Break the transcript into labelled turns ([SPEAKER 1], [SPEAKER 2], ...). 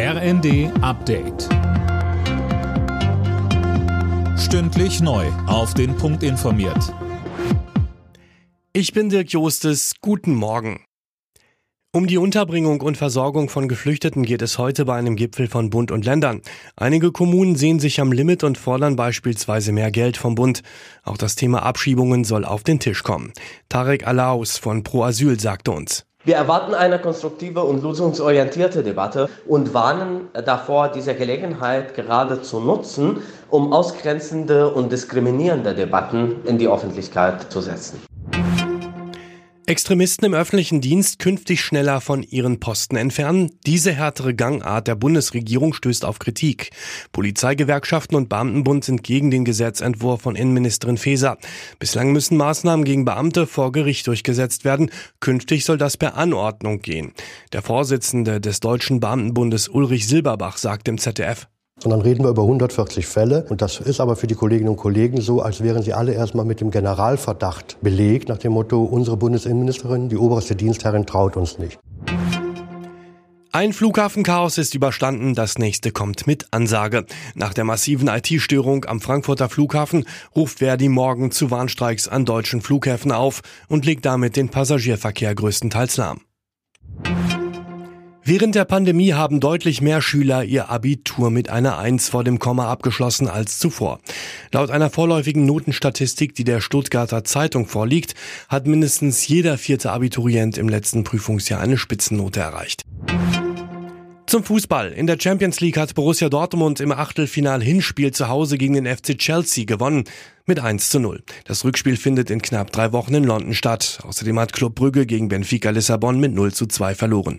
[SPEAKER 1] RND Update. Stündlich neu. Auf den Punkt informiert.
[SPEAKER 2] Ich bin Dirk Jostes. Guten Morgen. Um die Unterbringung und Versorgung von Geflüchteten geht es heute bei einem Gipfel von Bund und Ländern. Einige Kommunen sehen sich am Limit und fordern beispielsweise mehr Geld vom Bund. Auch das Thema Abschiebungen soll auf den Tisch kommen. Tarek Alaus von Pro Asyl sagte uns.
[SPEAKER 3] Wir erwarten eine konstruktive und lösungsorientierte Debatte und warnen davor, diese Gelegenheit gerade zu nutzen, um ausgrenzende und diskriminierende Debatten in die Öffentlichkeit zu setzen.
[SPEAKER 2] Extremisten im öffentlichen Dienst künftig schneller von ihren Posten entfernen. Diese härtere Gangart der Bundesregierung stößt auf Kritik. Polizeigewerkschaften und Beamtenbund sind gegen den Gesetzentwurf von Innenministerin Faeser. Bislang müssen Maßnahmen gegen Beamte vor Gericht durchgesetzt werden. Künftig soll das per Anordnung gehen. Der Vorsitzende des Deutschen Beamtenbundes Ulrich Silberbach sagt im ZDF,
[SPEAKER 4] sondern reden wir über 140 Fälle. Und das ist aber für die Kolleginnen und Kollegen so, als wären sie alle erstmal mit dem Generalverdacht belegt, nach dem Motto, unsere Bundesinnenministerin, die oberste Dienstherrin, traut uns nicht.
[SPEAKER 2] Ein Flughafenchaos ist überstanden, das nächste kommt mit Ansage. Nach der massiven IT-Störung am Frankfurter Flughafen ruft Verdi morgen zu Warnstreiks an deutschen Flughäfen auf und legt damit den Passagierverkehr größtenteils lahm. Während der Pandemie haben deutlich mehr Schüler ihr Abitur mit einer Eins vor dem Komma abgeschlossen als zuvor. Laut einer vorläufigen Notenstatistik, die der Stuttgarter Zeitung vorliegt, hat mindestens jeder vierte Abiturient im letzten Prüfungsjahr eine Spitzennote erreicht. Zum Fußball. In der Champions League hat Borussia Dortmund im Achtelfinal Hinspiel zu Hause gegen den FC Chelsea gewonnen. Mit 1 zu 0. Das Rückspiel findet in knapp drei Wochen in London statt. Außerdem hat Club Brügge gegen Benfica Lissabon mit 0 zu 2 verloren.